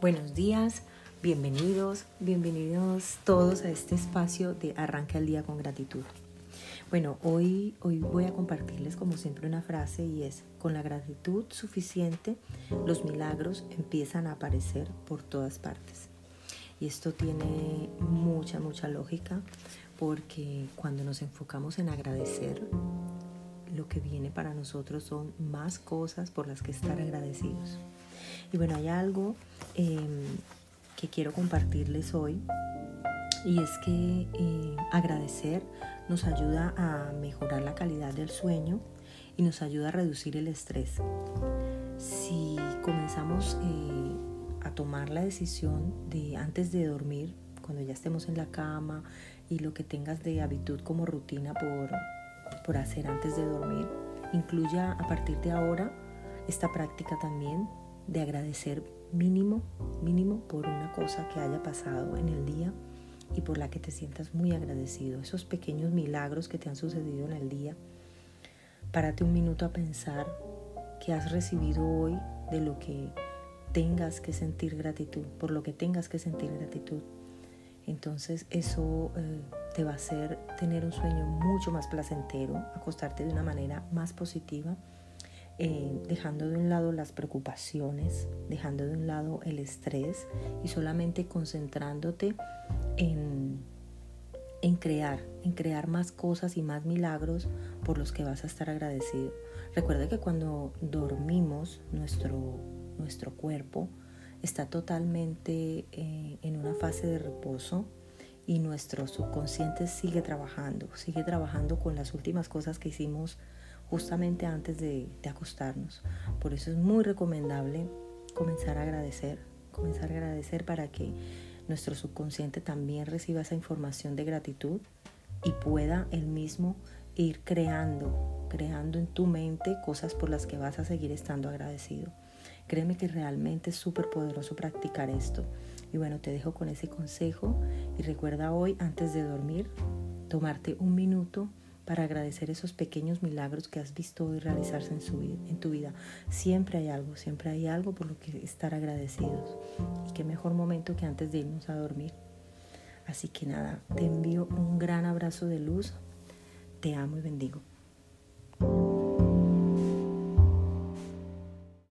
Buenos días, bienvenidos, bienvenidos todos a este espacio de Arranca el Día con Gratitud. Bueno, hoy, hoy voy a compartirles como siempre una frase y es, con la gratitud suficiente, los milagros empiezan a aparecer por todas partes. Y esto tiene mucha, mucha lógica porque cuando nos enfocamos en agradecer, lo que viene para nosotros son más cosas por las que estar agradecidos. Y bueno, hay algo em, que quiero compartirles hoy y es que eh, agradecer nos ayuda a mejorar la calidad del sueño y nos ayuda a reducir el estrés. Si comenzamos eh, a tomar la decisión de antes de dormir, cuando ya estemos en la cama y lo que tengas de habitud como rutina por, por hacer antes de dormir, incluya a partir de ahora esta práctica también de agradecer mínimo, mínimo por una cosa que haya pasado en el día y por la que te sientas muy agradecido. Esos pequeños milagros que te han sucedido en el día. Párate un minuto a pensar que has recibido hoy de lo que tengas que sentir gratitud, por lo que tengas que sentir gratitud. Entonces eso eh, te va a hacer tener un sueño mucho más placentero, acostarte de una manera más positiva eh, dejando de un lado las preocupaciones, dejando de un lado el estrés y solamente concentrándote en, crear, en crear más cosas y más milagros por los que vas a estar agradecido. Recuerda que cuando dormimos, nuestro, nuestro cuerpo está totalmente eh, en una fase de reposo y nuestro subconsciente sigue trabajando, sigue trabajando con las últimas cosas que hicimos justamente antes de, acostarnos. Por eso es muy recomendable comenzar a agradecer, comenzar a agradecer para que nuestro subconsciente también reciba esa información de gratitud y pueda él mismo ir creando, creando en tu mente cosas por las que vas a seguir estando agradecido. Créeme que realmente es súper poderoso practicar esto. Y bueno, te dejo con ese consejo y recuerda hoy, antes de dormir, tomarte un minuto para agradecer esos pequeños milagros que has visto hoy realizarse en, su, tu vida. Siempre hay algo, siempre hay algo por lo que estar agradecidos. Y qué mejor momento que antes de irnos a dormir. Así que nada, te envío un gran abrazo de luz. Te amo y bendigo.